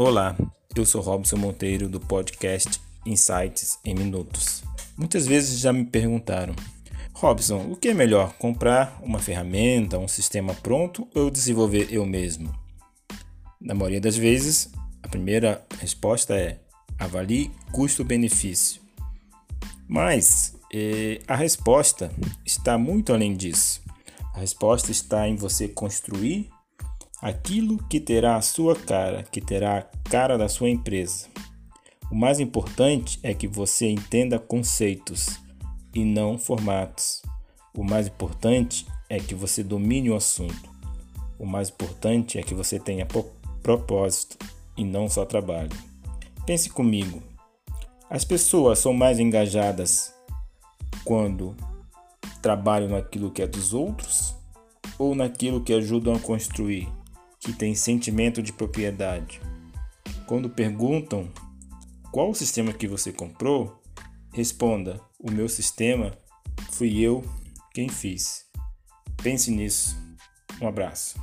Olá, eu sou Robson Monteiro do podcast Insights em Minutos. Muitas vezes já me perguntaram, Robson, o que é melhor, comprar uma ferramenta, um sistema pronto ou desenvolver eu mesmo? Na maioria das vezes, a primeira resposta é avalie custo-benefício. Mas eh, a resposta está muito além disso. A resposta está em você construir aquilo que terá a sua cara, que terá a cara da sua empresa. O mais importante é que você entenda conceitos e não formatos. O mais importante é que você domine o assunto. O mais importante é que você tenha propósito e não só trabalho. Pense comigo. As pessoas são mais engajadas quando trabalham naquilo que é dos outros ou naquilo que ajudam a construir? Que tem sentimento de propriedade. Quando perguntam qual o sistema que você comprou, responda: o meu sistema fui eu quem fiz. Pense nisso. Um abraço.